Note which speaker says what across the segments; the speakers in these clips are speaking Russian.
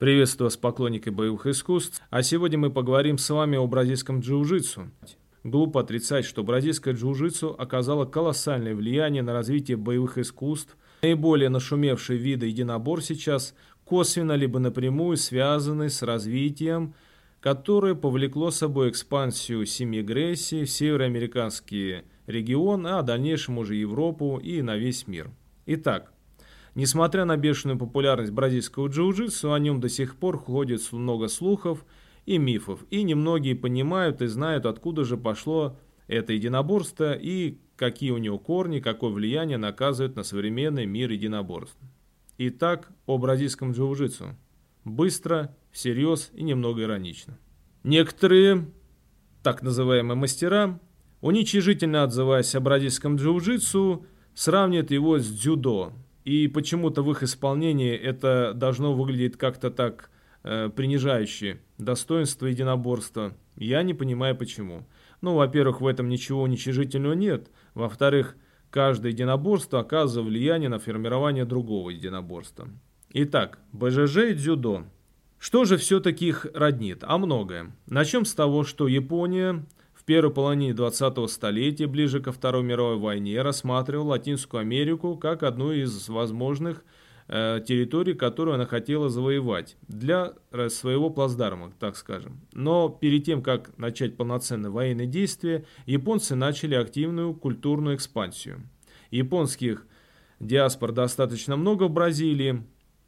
Speaker 1: Приветствую вас, поклонники боевых искусств. А сегодня мы поговорим с вами о бразильском джиу-джитсу. Глупо отрицать, что бразильское джиу-джитсу оказало колоссальное влияние на развитие боевых искусств. Наиболее нашумевшие виды единобор сейчас косвенно либо напрямую связаны с развитием, которое повлекло собой экспансию семигрессии в североамериканский регион, а в дальнейшем уже Европу и на весь мир. Итак, Несмотря на бешеную популярность бразильского джиу-джитсу, о нем до сих пор ходит много слухов и мифов, и немногие понимают и знают, откуда же пошло это единоборство и какие у него корни, какое влияние наказывает на современный мир единоборств. Итак, о бразильском джиу-джитсу. Быстро, всерьез и немного иронично. Некоторые, так называемые мастера, уничижительно отзываясь о бразильском джиу-джитсу, сравнивают его с дзюдо – и почему-то в их исполнении это должно выглядеть как-то так э, принижающе достоинство единоборства. Я не понимаю почему. Ну, во-первых, в этом ничего уничижительного нет. Во-вторых, каждое единоборство оказывает влияние на формирование другого единоборства. Итак, БЖЖ и дзюдо. Что же все-таки их роднит? А многое. Начнем с того, что Япония первой половине 20-го столетия, ближе ко Второй мировой войне, рассматривал Латинскую Америку как одну из возможных э, территорий, которую она хотела завоевать для э, своего плацдарма, так скажем. Но перед тем, как начать полноценные военные действия, японцы начали активную культурную экспансию. Японских диаспор достаточно много в Бразилии,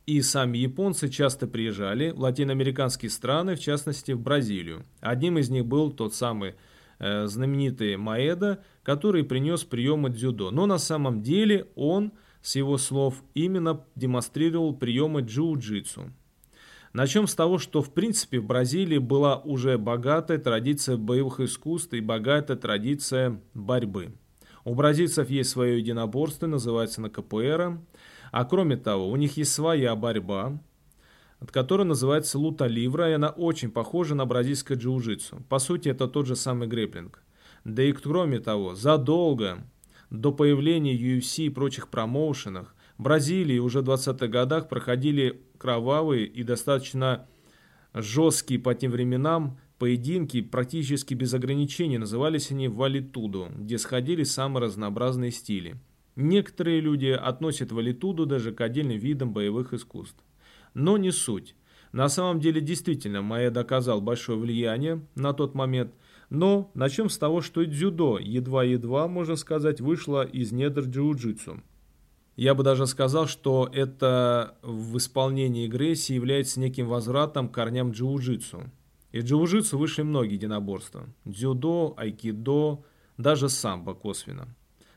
Speaker 1: и сами японцы часто приезжали в латиноамериканские страны, в частности в Бразилию. Одним из них был тот самый знаменитый Маэда, который принес приемы дзюдо. Но на самом деле он, с его слов, именно демонстрировал приемы джиу-джитсу. Начнем с того, что в принципе в Бразилии была уже богатая традиция боевых искусств и богатая традиция борьбы. У бразильцев есть свое единоборство, называется на КПР. А кроме того, у них есть своя борьба, которая называется лута ливра, и она очень похожа на бразильское джиу-джитсу. По сути, это тот же самый греплинг. Да и кроме того, задолго до появления UFC и прочих промоушенах, в Бразилии уже в 20-х годах проходили кровавые и достаточно жесткие по тем временам поединки практически без ограничений. Назывались они валитуду, где сходили самые разнообразные стили. Некоторые люди относят валитуду даже к отдельным видам боевых искусств. Но не суть. На самом деле, действительно, Маэ доказал большое влияние на тот момент. Но начнем с того, что дзюдо едва-едва, можно сказать, вышло из недр джиу-джитсу. Я бы даже сказал, что это в исполнении Грейси является неким возвратом к корням джиу-джитсу. Из джиу-джитсу вышли многие единоборства. Дзюдо, айкидо, даже самбо косвенно.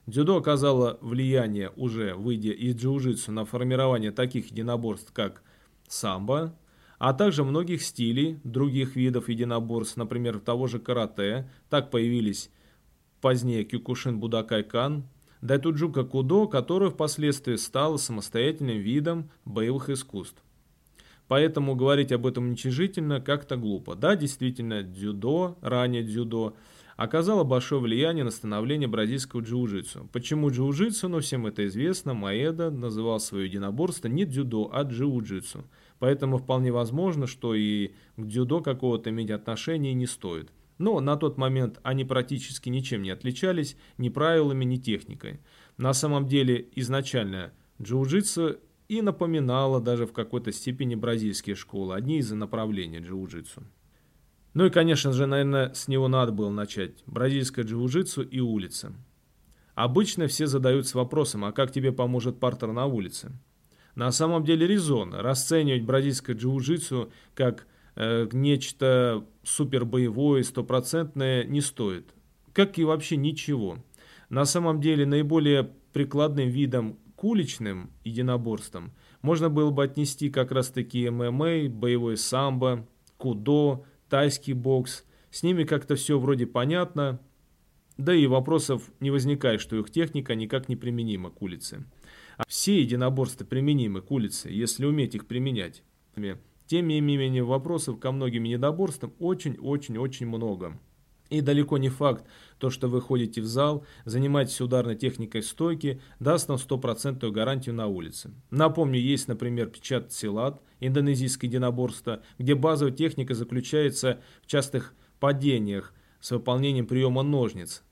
Speaker 1: Дзюдо оказало влияние, уже выйдя из джиу-джитсу, на формирование таких единоборств, как самбо, а также многих стилей других видов единоборств, например, того же карате. Так появились позднее Кёкушин Будокай Кан, Дайдо Джуку Кудо, который впоследствии стал самостоятельным видом боевых искусств. Поэтому говорить об этом уничижительно как-то глупо. Да, действительно, дзюдо, ранее дзюдо, оказало большое влияние на становление бразильского джиу-джитсу. Почему джиу-джитсу? Ну, всем это известно. Маэда называл свое единоборство не дзюдо, а джиу-джитсу. Поэтому вполне возможно, что и к дзюдо какого-то иметь отношения не стоит. Но на тот момент они практически ничем не отличались, ни правилами, ни техникой. На самом деле изначально джиу-джитсу и напоминало даже в какой-то степени бразильские школы, одни из направлений джиу-джитсу. Ну и, конечно же, наверное, с него надо было начать. Бразильское джиу-джитсу и улица. Обычно все задаются вопросом, а как тебе поможет партер на улице? На самом деле резонно расценивать бразильское джиу-джитсу как э, нечто супербоевое, стопроцентное не стоит. Как и вообще ничего. На самом деле наиболее прикладным видом к уличным единоборствам можно было бы отнести как раз таки ММА, боевой самбо, кудо, тайский бокс. С ними как-то все вроде понятно, да и вопросов не возникает, что их техника никак не применима к улице. А все единоборства применимы к улице, если уметь их применять. Тем не менее, вопросов ко многим недоборствам очень-очень-очень много. И далеко не факт, то, что вы ходите в зал, занимаетесь ударной техникой стойки, даст нам стопроцентную гарантию на улице. Напомню, есть, например, печат силат, индонезийское единоборство, где базовая техника заключается в частых падениях с выполнением приема ножниц.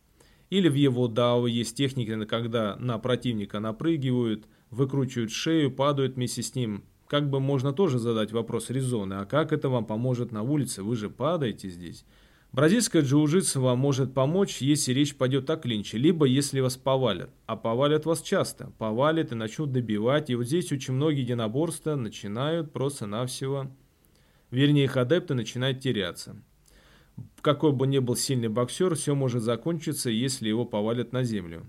Speaker 1: Или в его дао есть техника, когда на противника напрыгивают, выкручивают шею, падают вместе с ним. Как бы можно тоже задать вопрос резоны, а как это вам поможет на улице, вы же падаете здесь. Бразильская джиу-джитсу вам может помочь, если речь пойдет о клинче, либо если вас повалят. А повалят вас часто. Повалят и начнут добивать. И вот здесь очень многие единоборства начинают просто-навсего, вернее их адепты начинают теряться. Какой бы ни был сильный боксер, все может закончиться, если его повалят на землю.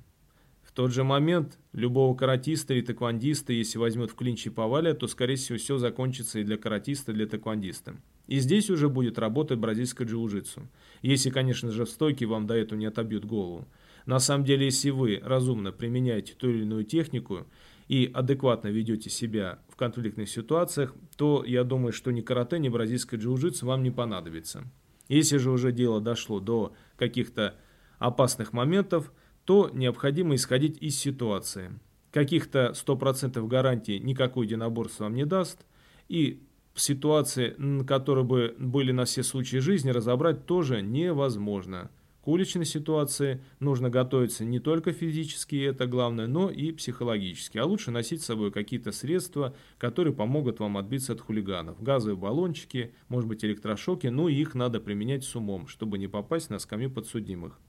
Speaker 1: В тот же момент любого каратиста или тэквондиста, если возьмет в клинч и повалят, то скорее всего все закончится и для каратиста, и для тэквондиста. И здесь уже будет работать бразильское джиу-джитсу. Если, конечно же, в стойке вам до этого не отобьют голову. На самом деле, если вы разумно применяете ту или иную технику и адекватно ведете себя в конфликтных ситуациях, то я думаю, что ни карате, ни бразильское джиу-джитсу вам не понадобится. Если же уже дело дошло до каких-то опасных моментов, то необходимо исходить из ситуации. Каких-то 100% гарантий никакой единоборство вам не даст, и ситуации, которые бы были на все случаи жизни, разобрать тоже невозможно. К уличной ситуации нужно готовиться не только физически, это главное, но и психологически. А лучше носить с собой какие-то средства, которые помогут вам отбиться от хулиганов. Газовые баллончики, может быть электрошоки, но их надо применять с умом, чтобы не попасть на скамью подсудимых.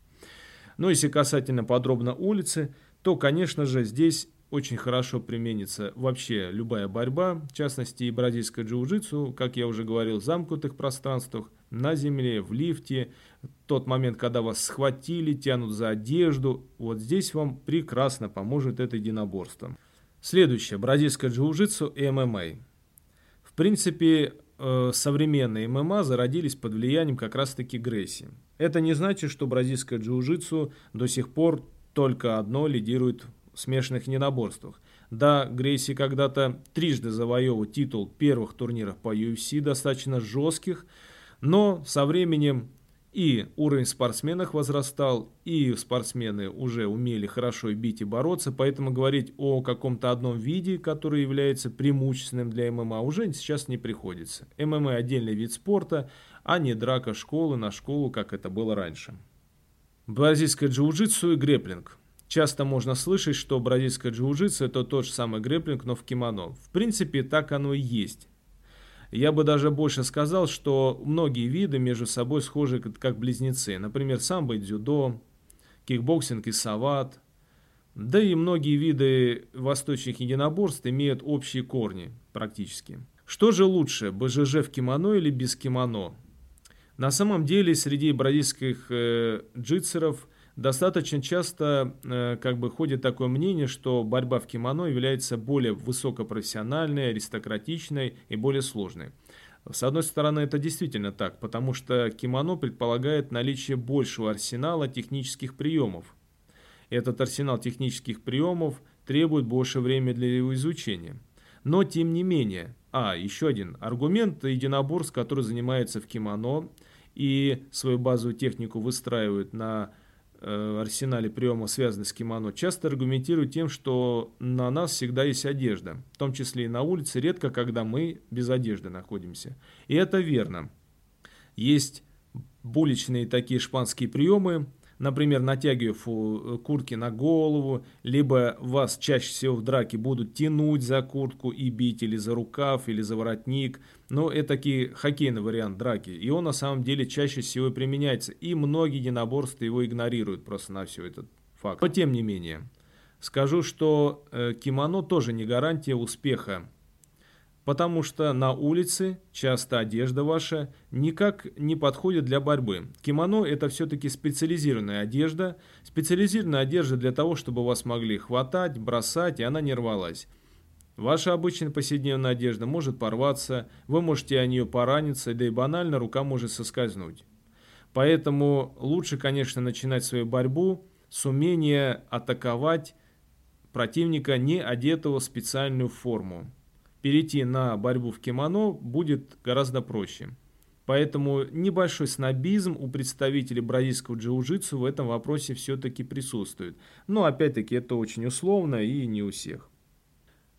Speaker 1: Но если касательно подробно улицы, то, конечно же, здесь очень хорошо применится вообще любая борьба, в частности и бразильское джиу-джитсу, как я уже говорил, в замкнутых пространствах, на земле, в лифте, тот момент, когда вас схватили, тянут за одежду, вот здесь вам прекрасно поможет это единоборство. Следующее, бразильское джиу-джитсу и ММА. В принципе, э, современные ММА зародились под влиянием как раз-таки Грейси. Это не значит, что бразильское джиу-джитсу до сих пор только одно лидирует смешанных единоборствах. Да, Грейси когда-то трижды завоевал титул первых турниров по UFC, достаточно жестких, но со временем и уровень спортсменов возрастал, и спортсмены уже умели хорошо бить и бороться, поэтому говорить о каком-то одном виде, который является преимущественным для ММА, уже сейчас не приходится. ММА отдельный вид спорта, а не драка школы на школу, как это было раньше. Бразильское джиу-джитсу и греплинг – Часто можно слышать, что бразильское джиу-джитсу это тот же самый грэплинг, но в кимоно. В принципе, так оно и есть. Я бы даже больше сказал, что многие виды между собой схожи как близнецы. Например, самбо и дзюдо, кикбоксинг и сават. Да и многие виды восточных единоборств имеют общие корни практически. Что же лучше, БЖЖ в кимоно или без кимоно? На самом деле среди бразильских э, джитсеров – Достаточно часто э, как бы ходит такое мнение, что борьба в кимоно является более высокопрофессиональной, аристократичной и более сложной. С одной стороны, это действительно так, потому что кимоно предполагает наличие большего арсенала технических приемов. Этот арсенал технических приемов требует больше времени для его изучения. Но тем не менее, а, еще один аргумент, единоборств, который занимается в кимоно и свою базовую технику выстраивает на арсенале приема, связанных с кимоно, часто аргументируют тем, что на нас всегда есть одежда, в том числе и на улице, редко когда мы без одежды находимся. И это верно. Есть буличные такие шпанские приемы, например, натягивая э, куртки на голову, либо вас чаще всего в драке будут тянуть за куртку и бить, или за рукав, или за воротник. Но это такие хоккейный вариант драки, и он на самом деле чаще всего применяется, и многие единоборства его игнорируют просто на все этот факт. Но тем не менее, скажу, что э, кимоно тоже не гарантия успеха потому что на улице часто одежда ваша никак не подходит для борьбы. Кимоно это все-таки специализированная одежда, специализированная одежда для того, чтобы вас могли хватать, бросать, и она не рвалась. Ваша обычная повседневная одежда может порваться, вы можете о нее пораниться, да и банально рука может соскользнуть. Поэтому лучше, конечно, начинать свою борьбу с умения атаковать противника, не одетого в специальную форму перейти на борьбу в кимоно будет гораздо проще. Поэтому небольшой снобизм у представителей бразильского джиу-джитсу в этом вопросе все-таки присутствует. Но опять-таки это очень условно и не у всех.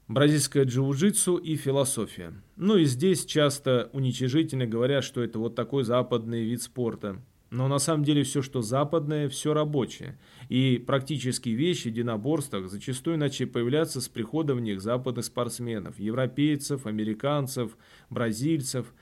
Speaker 1: Бразильское джиу-джитсу и философия. Ну и здесь часто уничижительно говорят, что это вот такой западный вид спорта. Но на самом деле все, что западное, все рабочее. И практические вещи в единоборствах зачастую начали появляться с приходом в них западных спортсменов, европейцев, американцев, бразильцев.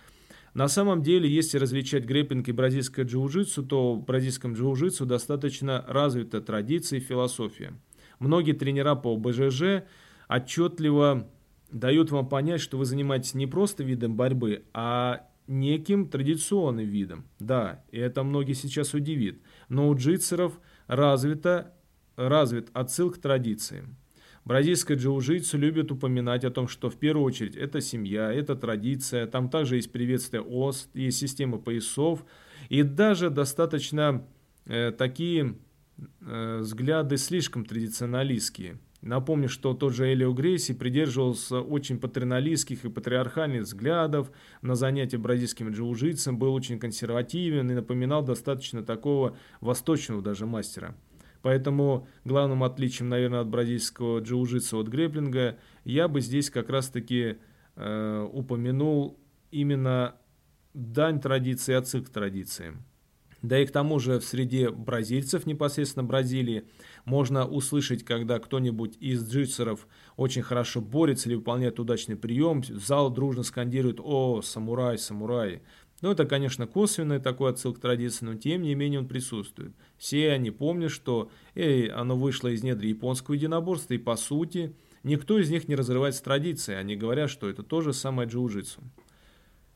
Speaker 1: На самом деле, если различать грэппинг и бразильское джиу-джитсу, то в бразильском джиу-джитсу достаточно развита традиция и философия. Многие тренера по БЖЖ отчетливо дают вам понять, что вы занимаетесь не просто видом борьбы, а неким традиционным видом. Да, и это многие сейчас удивит. Но у джитсеров развита, развит отсыл к традициям. Бразильское джиу-джитсу любит упоминать о том, что в первую очередь это семья, это традиция, там также есть приветствие ОС, есть система поясов, и даже достаточно э, такие э, взгляды слишком традиционалистские. Напомню, что тот же Элио Грейси придерживался очень патерналистских и патриархальных взглядов на занятия бразильским джиу-джитсом, был очень консервативен и напоминал достаточно такого восточного даже мастера. Поэтому главным отличием, наверное, от бразильского джиу-джитса от греплинга я бы здесь как раз-таки э, упомянул именно дань традиции, отсыл к традициям. Да и к тому же в среде бразильцев, непосредственно Бразилии, можно услышать, когда кто-нибудь из джитсеров очень хорошо борется или выполняет удачный прием, зал дружно скандирует «О, самурай, самурай!». Ну, это, конечно, косвенный такой отсыл к традиции, но тем не менее он присутствует. Все они помнят, что эй, оно вышло из недр японского единоборства, и по сути никто из них не разрывается традицией. Они говорят, что это тоже самое джиу-джитсу.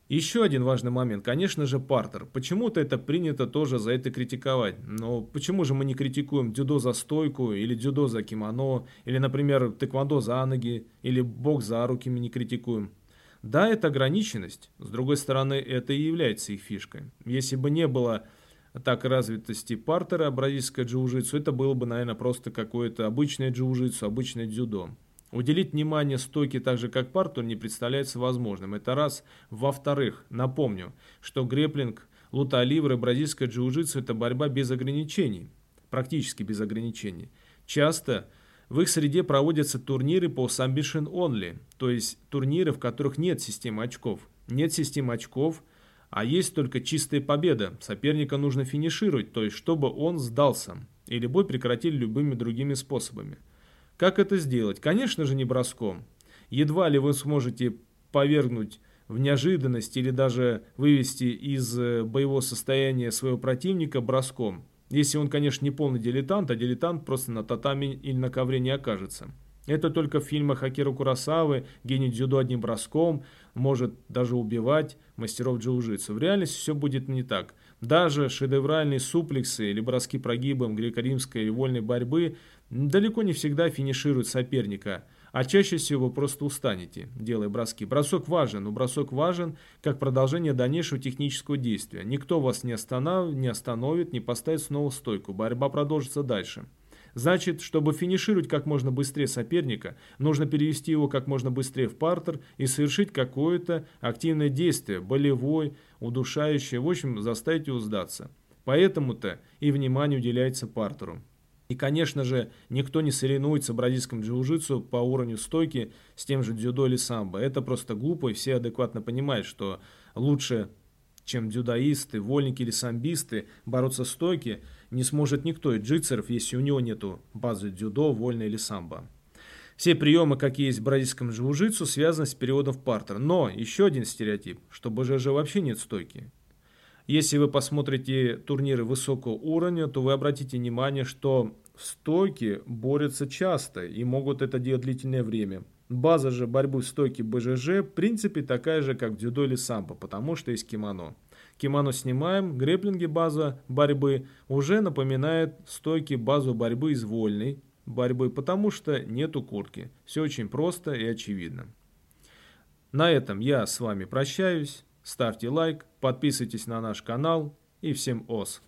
Speaker 1: Еще один важный момент, конечно же, партер. Почему-то это принято тоже за это критиковать. Но почему же мы не критикуем дзюдо за стойку, или дзюдо за кимоно, или, например, тэквондо за ноги, или бокс за руки мы не критикуем? Да, это ограниченность. С другой стороны, это и является их фишкой. Если бы не было так развитости партера бразильское джиу-джитсу, это было бы, наверное, просто какое-то обычное джиу-джитсу, обычное дзюдо. Уделить внимание стойке так же, как парту, не представляется возможным. Это раз. Во-вторых, напомню, что греплинг, лута ливры, бразильское джиу-джитсу – это борьба без ограничений. Практически без ограничений. Часто в их среде проводятся турниры по submission only, то есть турниры, в которых нет системы очков. Нет системы очков, а есть только чистая победа. Соперника нужно финишировать, то есть чтобы он сдался, или бой прекратили любыми другими способами. Как это сделать? Конечно же не броском. Едва ли вы сможете повергнуть в неожиданность или даже вывести из э, боевого состояния своего противника броском. Если он, конечно, не полный дилетант, а дилетант просто на татами или на ковре не окажется. Это только в фильмах Акиру Курасавы гений дзюдо одним броском может даже убивать мастеров джиу-джитсу. В реальности все будет не так. Даже шедевральные суплексы или броски прогибом греко-римской вольной борьбы далеко не всегда финишируют соперника, а чаще всего просто устанете, делая броски. Бросок важен, но бросок важен как продолжение дальнейшего технического действия. Никто вас не, останов... не остановит, не поставит снова стойку. Борьба продолжится дальше. Значит, чтобы финишировать как можно быстрее соперника, нужно перевести его как можно быстрее в партер и совершить какое-то активное действие, болевой, удушающее, в общем, заставить его сдаться. Поэтому-то и внимание уделяется партеру. И, конечно же, никто не соревнуется в бразильском джиу-джитсу по уровню стойки с тем же дзюдо или самбо. Это просто глупо, и все адекватно понимают, что лучше, чем дзюдоисты, вольники или самбисты, бороться стойки не сможет никто из джитсеров, если у него нету базы дзюдо, вольной или самбо. Все приемы, какие есть в бразильском джиу-джитсу, связаны с переводом в партер. Но еще один стереотип, что БЖЖ вообще нет стойки. Если вы посмотрите турниры высокого уровня, то вы обратите внимание, что в стойке борются часто и могут это делать длительное время. База же борьбы в стойке БЖЖ в принципе такая же, как в дзюдо или самбо, потому что есть кимоно. Кимоно снимаем, греплинги база борьбы уже напоминает стойки базу борьбы из вольной борьбы, потому что нету куртки. Все очень просто и очевидно. На этом я с вами прощаюсь. Ставьте лайк, подписывайтесь на наш канал и всем ос.